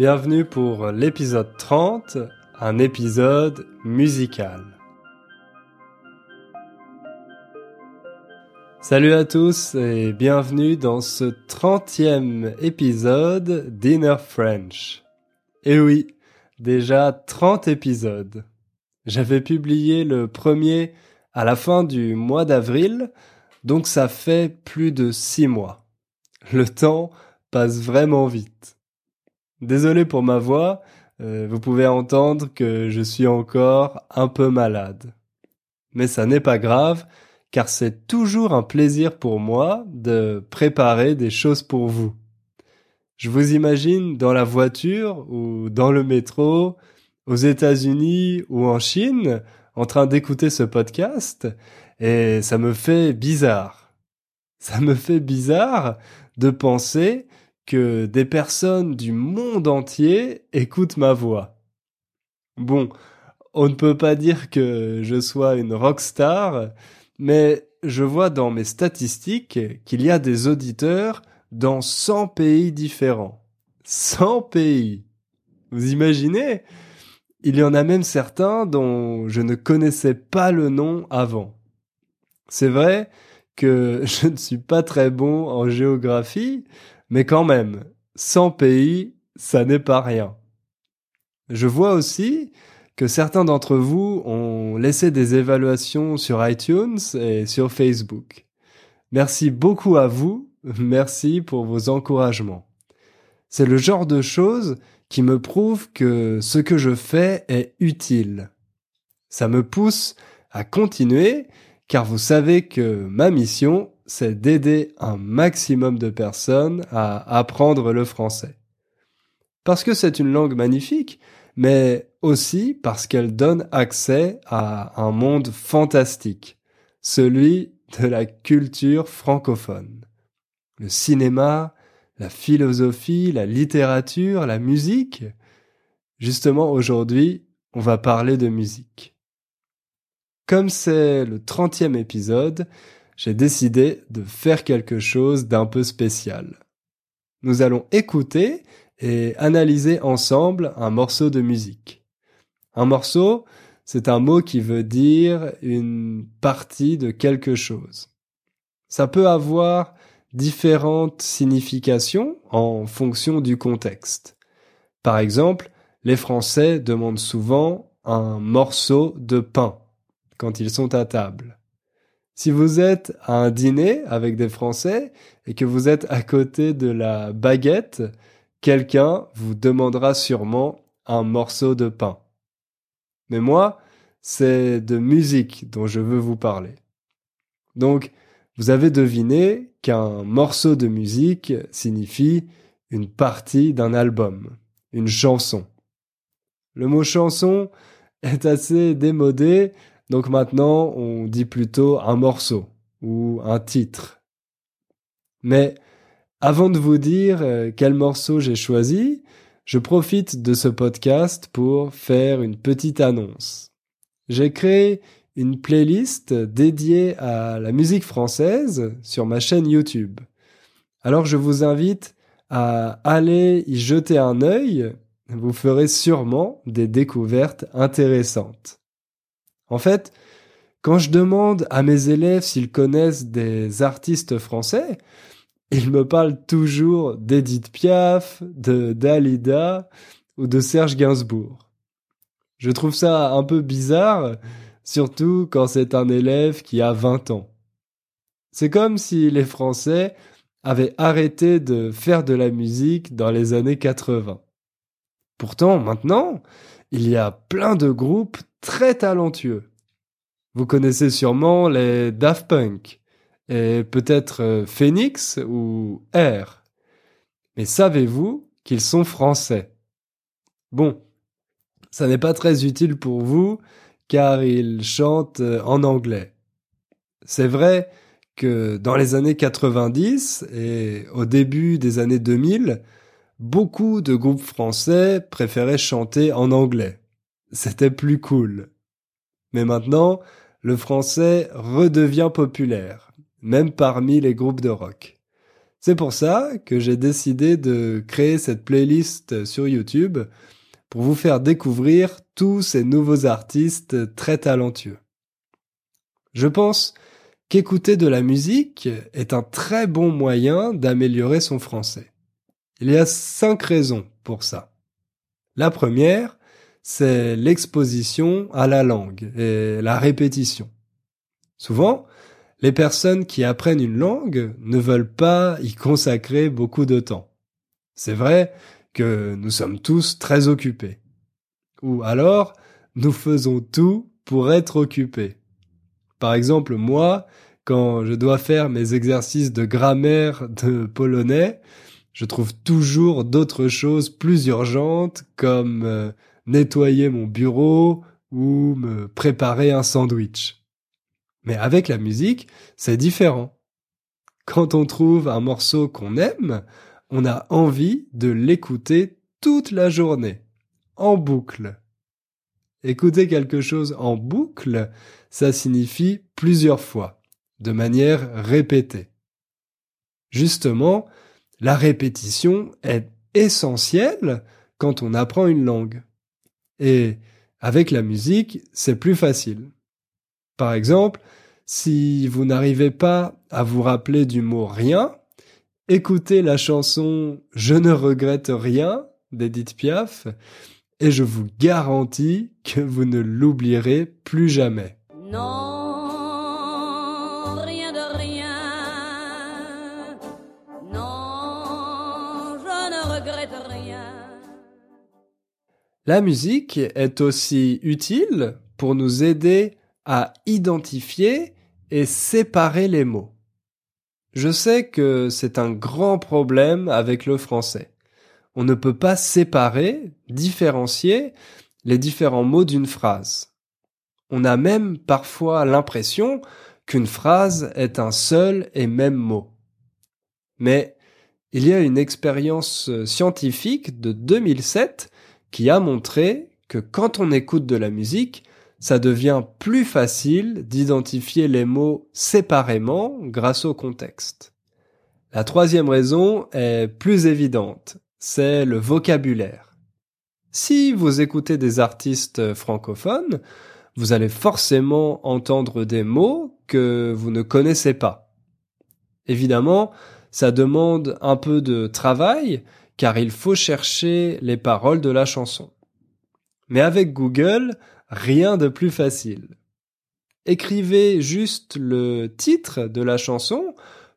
Bienvenue pour l'épisode 30, un épisode musical. Salut à tous et bienvenue dans ce 30e épisode d'Inner French. Et oui, déjà 30 épisodes. J'avais publié le premier à la fin du mois d'avril, donc ça fait plus de 6 mois. Le temps passe vraiment vite. Désolé pour ma voix, euh, vous pouvez entendre que je suis encore un peu malade. Mais ça n'est pas grave, car c'est toujours un plaisir pour moi de préparer des choses pour vous. Je vous imagine dans la voiture ou dans le métro, aux États-Unis ou en Chine, en train d'écouter ce podcast, et ça me fait bizarre. Ça me fait bizarre de penser des personnes du monde entier écoutent ma voix. Bon, on ne peut pas dire que je sois une rockstar, mais je vois dans mes statistiques qu'il y a des auditeurs dans 100 pays différents. 100 pays. Vous imaginez? Il y en a même certains dont je ne connaissais pas le nom avant. C'est vrai que je ne suis pas très bon en géographie, mais quand même, 100 pays, ça n'est pas rien. Je vois aussi que certains d'entre vous ont laissé des évaluations sur iTunes et sur Facebook. Merci beaucoup à vous, merci pour vos encouragements. C'est le genre de choses qui me prouve que ce que je fais est utile. Ça me pousse à continuer car vous savez que ma mission, c'est d'aider un maximum de personnes à apprendre le français. Parce que c'est une langue magnifique, mais aussi parce qu'elle donne accès à un monde fantastique, celui de la culture francophone. Le cinéma, la philosophie, la littérature, la musique. Justement, aujourd'hui, on va parler de musique. Comme c'est le trentième épisode, j'ai décidé de faire quelque chose d'un peu spécial. Nous allons écouter et analyser ensemble un morceau de musique. Un morceau, c'est un mot qui veut dire une partie de quelque chose. Ça peut avoir différentes significations en fonction du contexte. Par exemple, les Français demandent souvent un morceau de pain quand ils sont à table. Si vous êtes à un dîner avec des Français et que vous êtes à côté de la baguette, quelqu'un vous demandera sûrement un morceau de pain. Mais moi, c'est de musique dont je veux vous parler. Donc, vous avez deviné qu'un morceau de musique signifie une partie d'un album, une chanson. Le mot chanson est assez démodé donc maintenant, on dit plutôt un morceau ou un titre. Mais avant de vous dire euh, quel morceau j'ai choisi, je profite de ce podcast pour faire une petite annonce. J'ai créé une playlist dédiée à la musique française sur ma chaîne YouTube. Alors je vous invite à aller y jeter un œil, vous ferez sûrement des découvertes intéressantes. En fait, quand je demande à mes élèves s'ils connaissent des artistes français, ils me parlent toujours d'Edith Piaf, de Dalida ou de Serge Gainsbourg. Je trouve ça un peu bizarre, surtout quand c'est un élève qui a 20 ans. C'est comme si les Français avaient arrêté de faire de la musique dans les années 80. Pourtant, maintenant, il y a plein de groupes très talentueux. Vous connaissez sûrement les Daft Punk et peut-être euh, Phoenix ou Air. Mais savez-vous qu'ils sont français? Bon, ça n'est pas très utile pour vous car ils chantent euh, en anglais. C'est vrai que dans les années 90 et au début des années 2000, beaucoup de groupes français préféraient chanter en anglais. C'était plus cool. Mais maintenant, le français redevient populaire, même parmi les groupes de rock. C'est pour ça que j'ai décidé de créer cette playlist sur YouTube pour vous faire découvrir tous ces nouveaux artistes très talentueux. Je pense qu'écouter de la musique est un très bon moyen d'améliorer son français. Il y a cinq raisons pour ça. La première, c'est l'exposition à la langue et la répétition. Souvent, les personnes qui apprennent une langue ne veulent pas y consacrer beaucoup de temps. C'est vrai que nous sommes tous très occupés. Ou alors, nous faisons tout pour être occupés. Par exemple, moi, quand je dois faire mes exercices de grammaire de polonais, je trouve toujours d'autres choses plus urgentes comme euh, nettoyer mon bureau ou me préparer un sandwich. Mais avec la musique, c'est différent. Quand on trouve un morceau qu'on aime, on a envie de l'écouter toute la journée, en boucle. Écouter quelque chose en boucle, ça signifie plusieurs fois, de manière répétée. Justement, la répétition est essentielle quand on apprend une langue. Et avec la musique, c'est plus facile. Par exemple, si vous n'arrivez pas à vous rappeler du mot rien, écoutez la chanson Je ne regrette rien d'Edith Piaf et je vous garantis que vous ne l'oublierez plus jamais. Non, La musique est aussi utile pour nous aider à identifier et séparer les mots. Je sais que c'est un grand problème avec le français on ne peut pas séparer, différencier les différents mots d'une phrase. On a même parfois l'impression qu'une phrase est un seul et même mot. Mais il y a une expérience scientifique de 2007 qui a montré que quand on écoute de la musique, ça devient plus facile d'identifier les mots séparément grâce au contexte. La troisième raison est plus évidente c'est le vocabulaire. Si vous écoutez des artistes francophones, vous allez forcément entendre des mots que vous ne connaissez pas. Évidemment, ça demande un peu de travail car il faut chercher les paroles de la chanson. Mais avec Google, rien de plus facile. Écrivez juste le titre de la chanson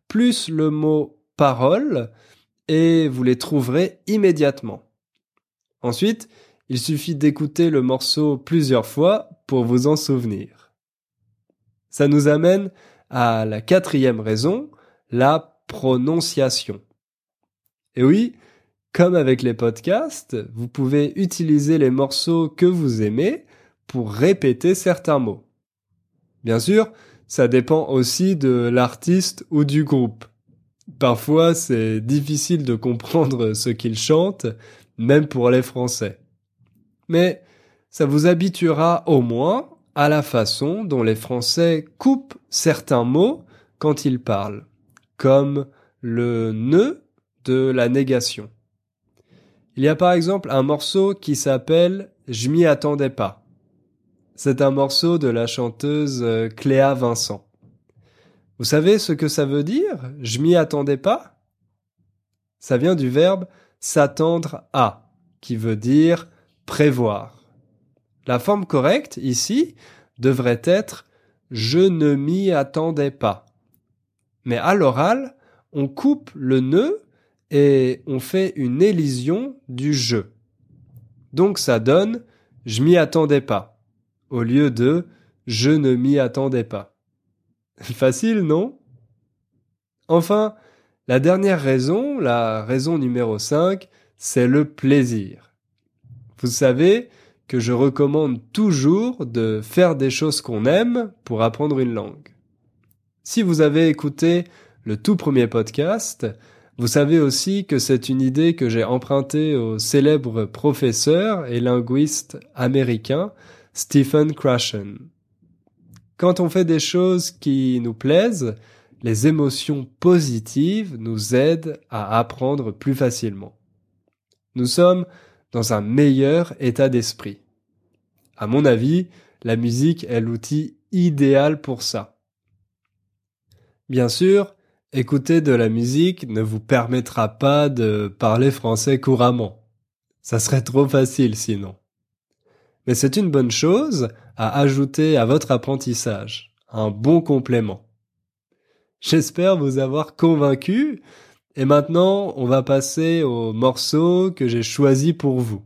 plus le mot parole et vous les trouverez immédiatement. Ensuite, il suffit d'écouter le morceau plusieurs fois pour vous en souvenir. Ça nous amène à la quatrième raison, la prononciation. Et oui, comme avec les podcasts, vous pouvez utiliser les morceaux que vous aimez pour répéter certains mots. Bien sûr, ça dépend aussi de l'artiste ou du groupe. Parfois, c'est difficile de comprendre ce qu'ils chantent, même pour les Français. Mais ça vous habituera au moins à la façon dont les Français coupent certains mots quand ils parlent, comme le ne de la négation. Il y a par exemple un morceau qui s'appelle Je m'y attendais pas. C'est un morceau de la chanteuse euh, Cléa Vincent. Vous savez ce que ça veut dire Je m'y attendais pas? Ça vient du verbe s'attendre à, qui veut dire prévoir. La forme correcte ici devrait être je ne m'y attendais pas. Mais à l'oral, on coupe le ne et on fait une élision du je. Donc ça donne je m'y attendais pas au lieu de je ne m'y attendais pas. Facile, non? Enfin, la dernière raison, la raison numéro 5, c'est le plaisir. Vous savez que je recommande toujours de faire des choses qu'on aime pour apprendre une langue. Si vous avez écouté le tout premier podcast, vous savez aussi que c'est une idée que j'ai empruntée au célèbre professeur et linguiste américain Stephen Krashen quand on fait des choses qui nous plaisent, les émotions positives nous aident à apprendre plus facilement. Nous sommes dans un meilleur état d'esprit. À mon avis, la musique est l'outil idéal pour ça. Bien sûr, écouter de la musique ne vous permettra pas de parler français couramment. Ça serait trop facile sinon. Mais c'est une bonne chose à ajouter à votre apprentissage, un bon complément. J'espère vous avoir convaincu et maintenant on va passer au morceau que j'ai choisi pour vous.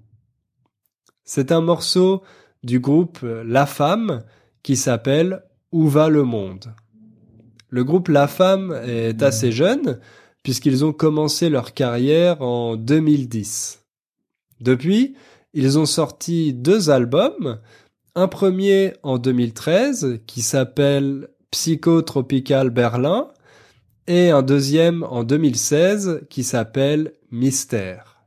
C'est un morceau du groupe La Femme qui s'appelle Où va le monde? Le groupe La Femme est assez jeune puisqu'ils ont commencé leur carrière en 2010. Depuis, ils ont sorti deux albums, un premier en 2013 qui s'appelle Psychotropical Berlin et un deuxième en 2016 qui s'appelle Mystère.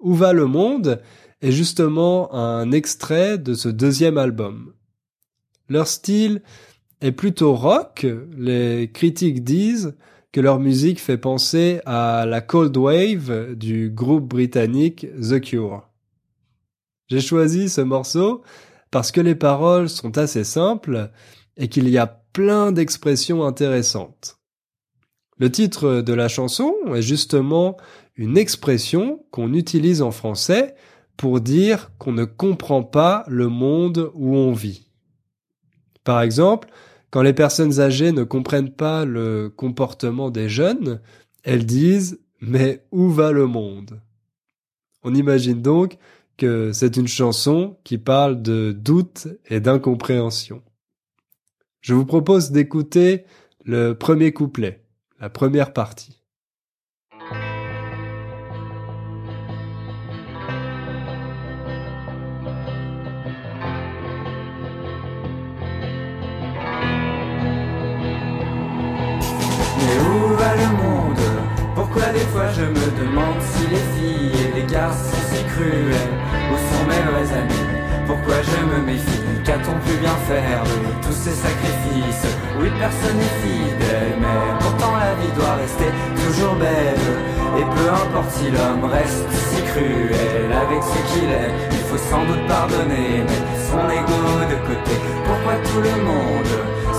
Où va le monde est justement un extrait de ce deuxième album. Leur style est plutôt rock, les critiques disent que leur musique fait penser à la cold wave du groupe britannique The Cure. J'ai choisi ce morceau parce que les paroles sont assez simples et qu'il y a plein d'expressions intéressantes. Le titre de la chanson est justement une expression qu'on utilise en français pour dire qu'on ne comprend pas le monde où on vit. Par exemple, quand les personnes âgées ne comprennent pas le comportement des jeunes, elles disent Mais où va le monde? On imagine donc que c'est une chanson qui parle de doute et d'incompréhension. Je vous propose d'écouter le premier couplet, la première partie. Je me demande si les filles et les garçons sont si cruels Où sont mes vrais amis Pourquoi je me méfie? Qu'a-t-on pu bien faire de tous ces sacrifices? Oui, personne n'est fidèle, mais pourtant la vie doit rester toujours belle. Et peu importe si l'homme reste si cruel avec ce qu'il est Il faut sans doute pardonner, mettre son ego de côté. Pourquoi tout le monde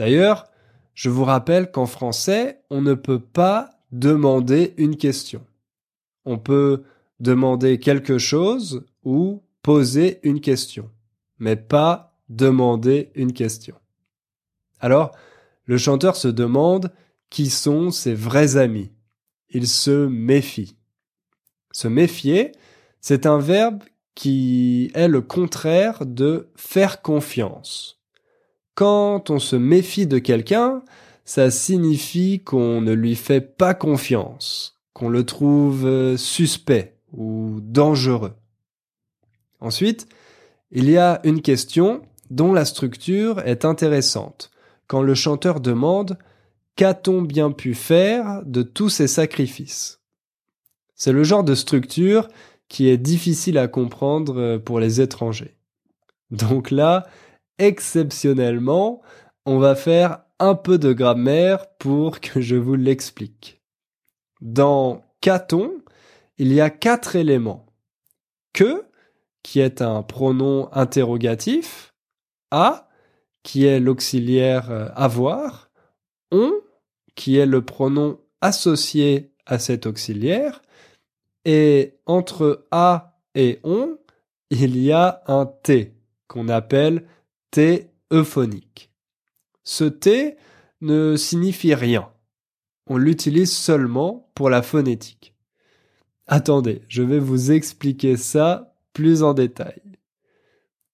D'ailleurs, je vous rappelle qu'en français, on ne peut pas demander une question. On peut demander quelque chose ou poser une question, mais pas demander une question. Alors, le chanteur se demande qui sont ses vrais amis. Il se méfie. Se méfier, c'est un verbe qui est le contraire de faire confiance. Quand on se méfie de quelqu'un, ça signifie qu'on ne lui fait pas confiance, qu'on le trouve suspect ou dangereux. Ensuite, il y a une question dont la structure est intéressante, quand le chanteur demande Qu'a-t-on bien pu faire de tous ces sacrifices? C'est le genre de structure qui est difficile à comprendre pour les étrangers. Donc là, exceptionnellement, on va faire un peu de grammaire pour que je vous l'explique. Dans qu'a-t-on, il y a quatre éléments. Que, qui est un pronom interrogatif, a, qui est l'auxiliaire euh, avoir, on, qui est le pronom associé à cet auxiliaire, et entre a et on, il y a un t qu'on appelle T euphonique. Ce T ne signifie rien. On l'utilise seulement pour la phonétique. Attendez, je vais vous expliquer ça plus en détail.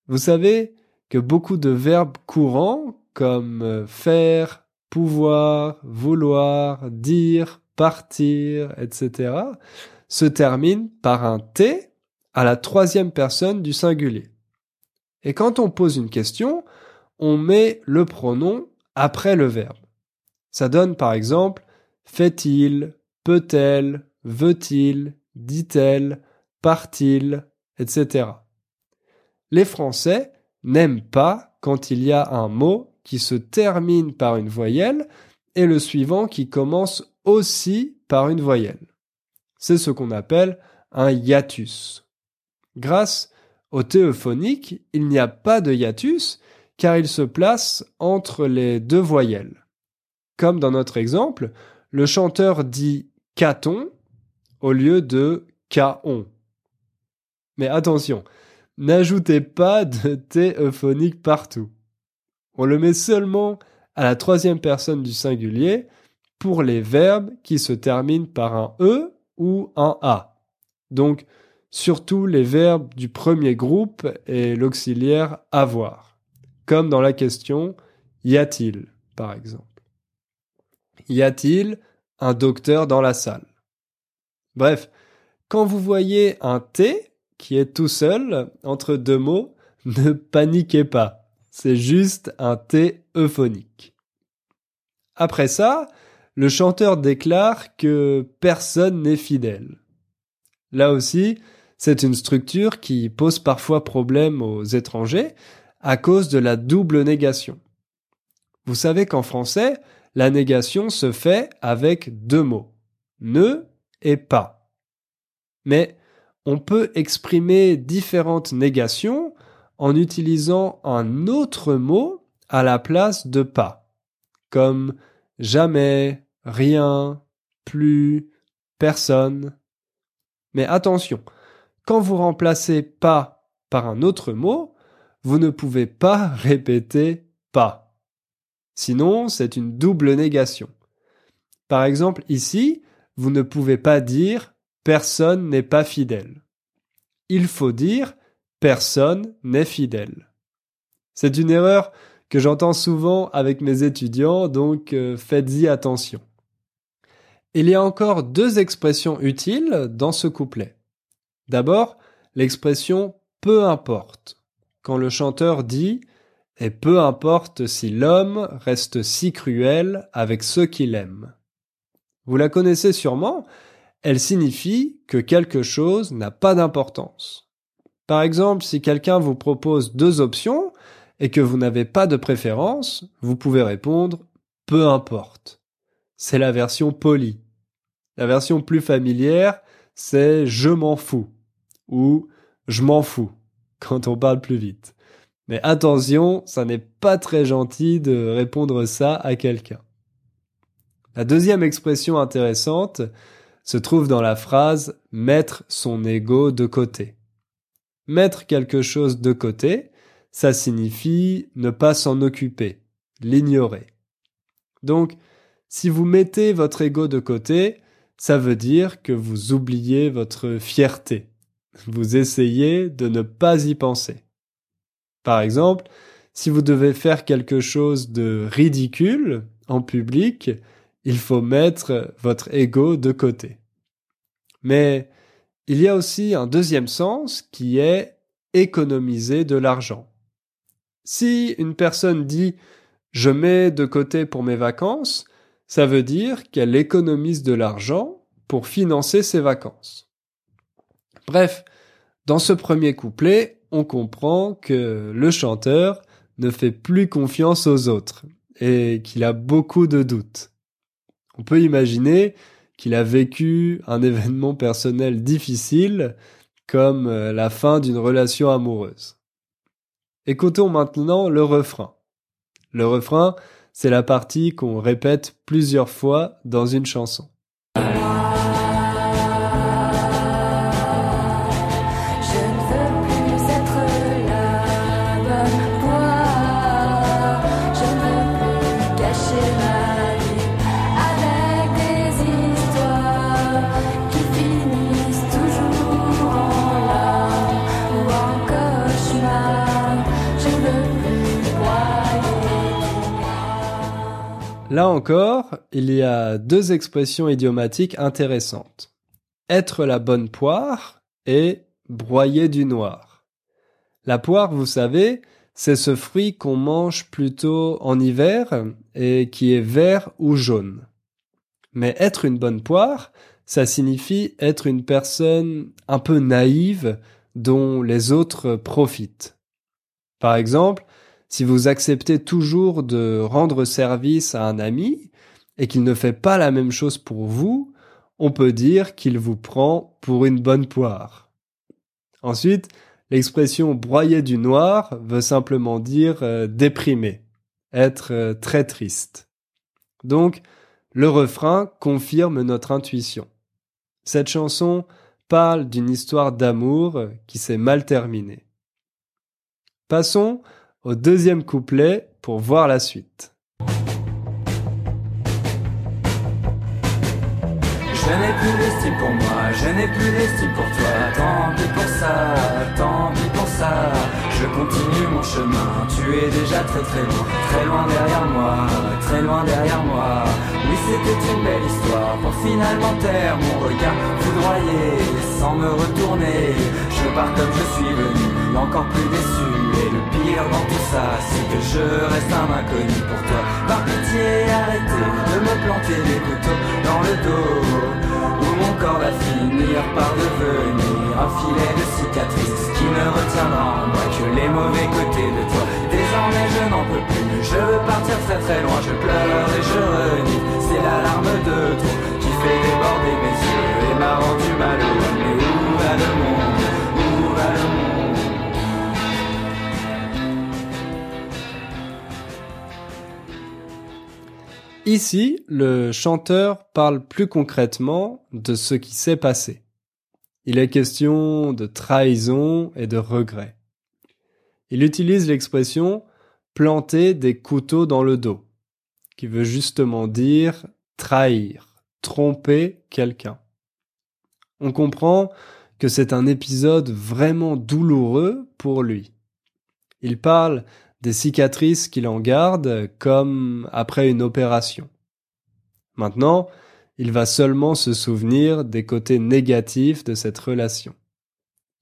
Vous savez que beaucoup de verbes courants comme faire, pouvoir, vouloir, dire, partir, etc., se termine par un T à la troisième personne du singulier. Et quand on pose une question, on met le pronom après le verbe. Ça donne par exemple fait-il, peut-elle, veut-il, dit-elle, part-il, etc. Les Français n'aiment pas quand il y a un mot qui se termine par une voyelle et le suivant qui commence aussi par une voyelle. C'est ce qu'on appelle un hiatus. Grâce au théophonique, il n'y a pas de hiatus car il se place entre les deux voyelles. Comme dans notre exemple, le chanteur dit caton au lieu de caon. Mais attention, n'ajoutez pas de T euphonique partout. On le met seulement à la troisième personne du singulier pour les verbes qui se terminent par un E ou un A. Donc, surtout les verbes du premier groupe et l'auxiliaire avoir. Comme dans la question y a-t-il, par exemple. Y a-t-il un docteur dans la salle? Bref, quand vous voyez un T qui est tout seul entre deux mots, ne paniquez pas. C'est juste un T euphonique. Après ça, le chanteur déclare que personne n'est fidèle. Là aussi, c'est une structure qui pose parfois problème aux étrangers à cause de la double négation. Vous savez qu'en français, la négation se fait avec deux mots, ne et pas. Mais on peut exprimer différentes négations en utilisant un autre mot à la place de pas, comme jamais, rien, plus, personne. Mais attention, quand vous remplacez pas par un autre mot, vous ne pouvez pas répéter pas. Sinon, c'est une double négation. Par exemple, ici, vous ne pouvez pas dire personne n'est pas fidèle. Il faut dire personne n'est fidèle. C'est une erreur que j'entends souvent avec mes étudiants, donc euh, faites-y attention. Il y a encore deux expressions utiles dans ce couplet. D'abord, l'expression peu importe. Quand le chanteur dit et peu importe si l'homme reste si cruel avec ceux qu'il aime. Vous la connaissez sûrement, elle signifie que quelque chose n'a pas d'importance. Par exemple, si quelqu'un vous propose deux options et que vous n'avez pas de préférence, vous pouvez répondre peu importe. C'est la version polie. La version plus familière, c'est je m'en fous ou je m'en fous quand on parle plus vite. Mais attention, ça n'est pas très gentil de répondre ça à quelqu'un. La deuxième expression intéressante se trouve dans la phrase mettre son ego de côté. Mettre quelque chose de côté, ça signifie ne pas s'en occuper, l'ignorer. Donc, si vous mettez votre ego de côté, ça veut dire que vous oubliez votre fierté. Vous essayez de ne pas y penser. Par exemple, si vous devez faire quelque chose de ridicule en public, il faut mettre votre ego de côté. Mais il y a aussi un deuxième sens qui est économiser de l'argent. Si une personne dit je mets de côté pour mes vacances, ça veut dire qu'elle économise de l'argent pour financer ses vacances. Bref, dans ce premier couplet, on comprend que le chanteur ne fait plus confiance aux autres et qu'il a beaucoup de doutes. On peut imaginer qu'il a vécu un événement personnel difficile comme euh, la fin d'une relation amoureuse. Écoutons maintenant le refrain. Le refrain, c'est la partie qu'on répète plusieurs fois dans une chanson. Là encore, il y a deux expressions idiomatiques intéressantes. Être la bonne poire et broyer du noir. La poire, vous savez, c'est ce fruit qu'on mange plutôt en hiver et qui est vert ou jaune. Mais être une bonne poire, ça signifie être une personne un peu naïve dont les autres profitent. Par exemple, si vous acceptez toujours de rendre service à un ami et qu'il ne fait pas la même chose pour vous, on peut dire qu'il vous prend pour une bonne poire. Ensuite, l'expression broyer du noir veut simplement dire euh, déprimer, être euh, très triste. Donc, le refrain confirme notre intuition. Cette chanson parle d'une histoire d'amour qui s'est mal terminée. Passons au deuxième couplet pour voir la suite. Je n'ai plus l'estime pour moi, je n'ai plus l'estime pour toi. Tant pis pour ça, tant pis pour ça. Je continue mon chemin, tu es déjà très très loin, très loin derrière moi, très loin derrière moi. Oui, c'était une belle histoire pour finalement taire mon regard foudroyé, sans me retourner. Je pars comme je suis venu, encore plus déçu. Et le pire dans tout ça, c'est que je reste un inconnu pour toi. Par pitié, arrêtez de me planter des couteaux dans le dos. Où mon corps va finir par devenir un filet de cicatrices qui ne retiendra en moi que les mauvais côtés de toi. Désormais je n'en peux plus, je veux partir très très loin, je pleure et je renie. C'est l'alarme de trop qui fait déborder mes yeux et m'a rendu malheureux. Mais où va le monde? Ici, le chanteur parle plus concrètement de ce qui s'est passé. Il est question de trahison et de regret. Il utilise l'expression planter des couteaux dans le dos, qui veut justement dire trahir, tromper quelqu'un. On comprend que c'est un épisode vraiment douloureux pour lui. Il parle des cicatrices qu'il en garde comme après une opération. Maintenant, il va seulement se souvenir des côtés négatifs de cette relation.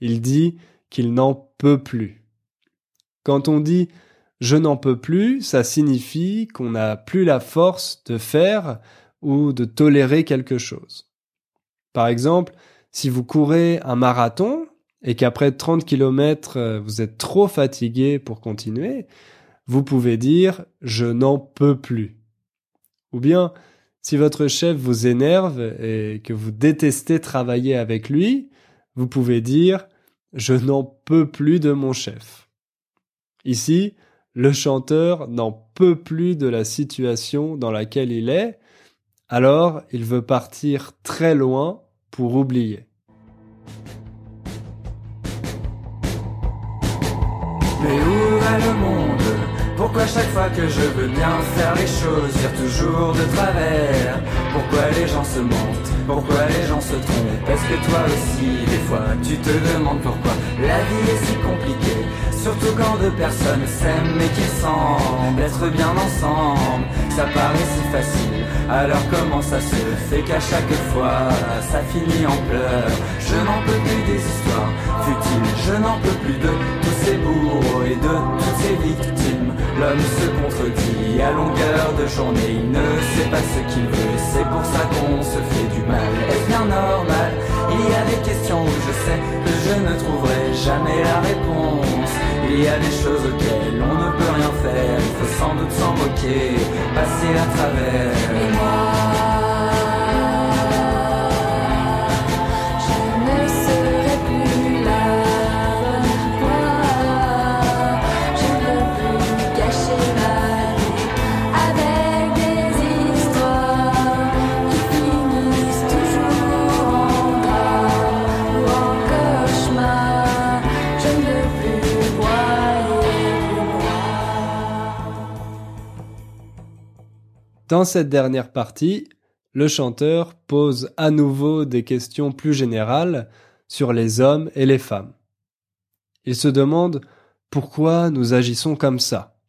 Il dit qu'il n'en peut plus. Quand on dit je n'en peux plus, ça signifie qu'on n'a plus la force de faire ou de tolérer quelque chose. Par exemple, si vous courez un marathon et qu'après 30 km euh, vous êtes trop fatigué pour continuer, vous pouvez dire je n'en peux plus. Ou bien, si votre chef vous énerve et que vous détestez travailler avec lui, vous pouvez dire je n'en peux plus de mon chef. Ici, le chanteur n'en peut plus de la situation dans laquelle il est, alors il veut partir très loin pour oublier. Mais où va le monde Pourquoi chaque fois que je veux bien faire les choses, dire toujours de travers Pourquoi les gens se mentent Pourquoi les gens se trompent Est-ce que toi aussi, des fois, tu te demandes pourquoi la vie est si compliquée Surtout quand deux personnes s'aiment et qu'ils semblent être bien ensemble. Ça paraît si facile, alors comment ça se fait qu'à chaque fois ça finit en pleurs? Je n'en peux plus des histoires futiles, je n'en peux plus de tous ces bourreaux et de toutes ces victimes. L'homme se contredit à longueur de journée, il ne sait pas ce qu'il veut, c'est pour ça qu'on se fait du mal. Est-ce bien normal? Il y a des questions où je sais que je ne trouverai jamais la y a des choses auxquelles on ne peut rien faire. Il faut sans doute s'en moquer, passer à travers. Dans cette dernière partie, le chanteur pose à nouveau des questions plus générales sur les hommes et les femmes. Il se demande pourquoi nous agissons comme ça.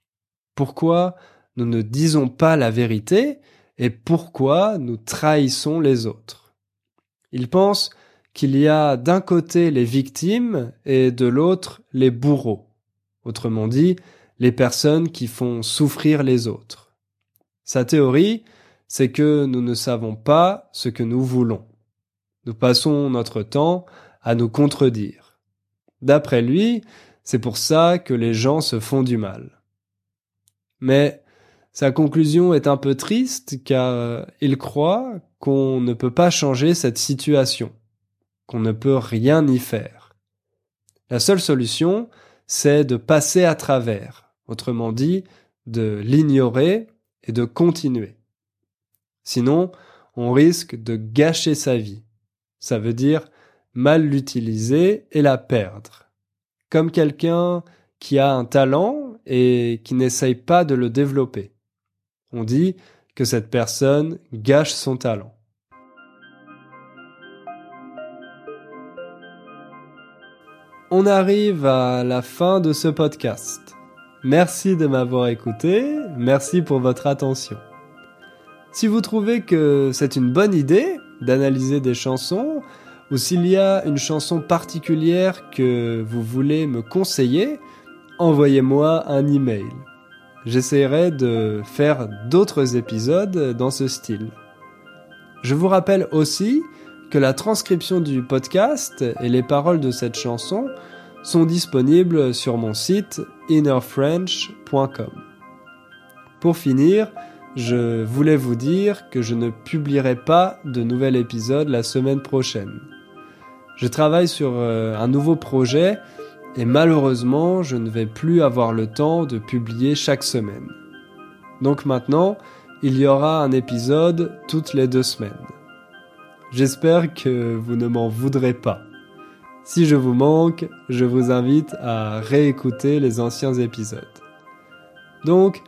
Pourquoi nous ne disons pas la vérité et pourquoi nous trahissons les autres. Il pense qu'il y a d'un côté les victimes et de l'autre les bourreaux. Autrement dit, les personnes qui font souffrir les autres. Sa théorie, c'est que nous ne savons pas ce que nous voulons. Nous passons notre temps à nous contredire. D'après lui, c'est pour ça que les gens se font du mal. Mais sa conclusion est un peu triste car il croit qu'on ne peut pas changer cette situation, qu'on ne peut rien y faire. La seule solution, c'est de passer à travers, autrement dit, de l'ignorer et de continuer. Sinon, on risque de gâcher sa vie. Ça veut dire mal l'utiliser et la perdre. Comme quelqu'un qui a un talent et qui n'essaye pas de le développer. On dit que cette personne gâche son talent. On arrive à la fin de ce podcast. Merci de m'avoir écouté, merci pour votre attention. Si vous trouvez que c'est une bonne idée d'analyser des chansons, ou s'il y a une chanson particulière que vous voulez me conseiller, envoyez-moi un email. J'essaierai de faire d'autres épisodes dans ce style. Je vous rappelle aussi que la transcription du podcast et les paroles de cette chanson sont disponibles sur mon site innerfrench.com. Pour finir, je voulais vous dire que je ne publierai pas de nouvel épisode la semaine prochaine. Je travaille sur euh, un nouveau projet et malheureusement je ne vais plus avoir le temps de publier chaque semaine. Donc maintenant, il y aura un épisode toutes les deux semaines. J'espère que vous ne m'en voudrez pas. Si je vous manque, je vous invite à réécouter les anciens épisodes. Donc,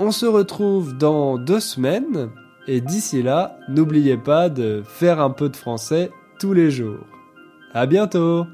on se retrouve dans deux semaines et d'ici là, n'oubliez pas de faire un peu de français tous les jours. À bientôt!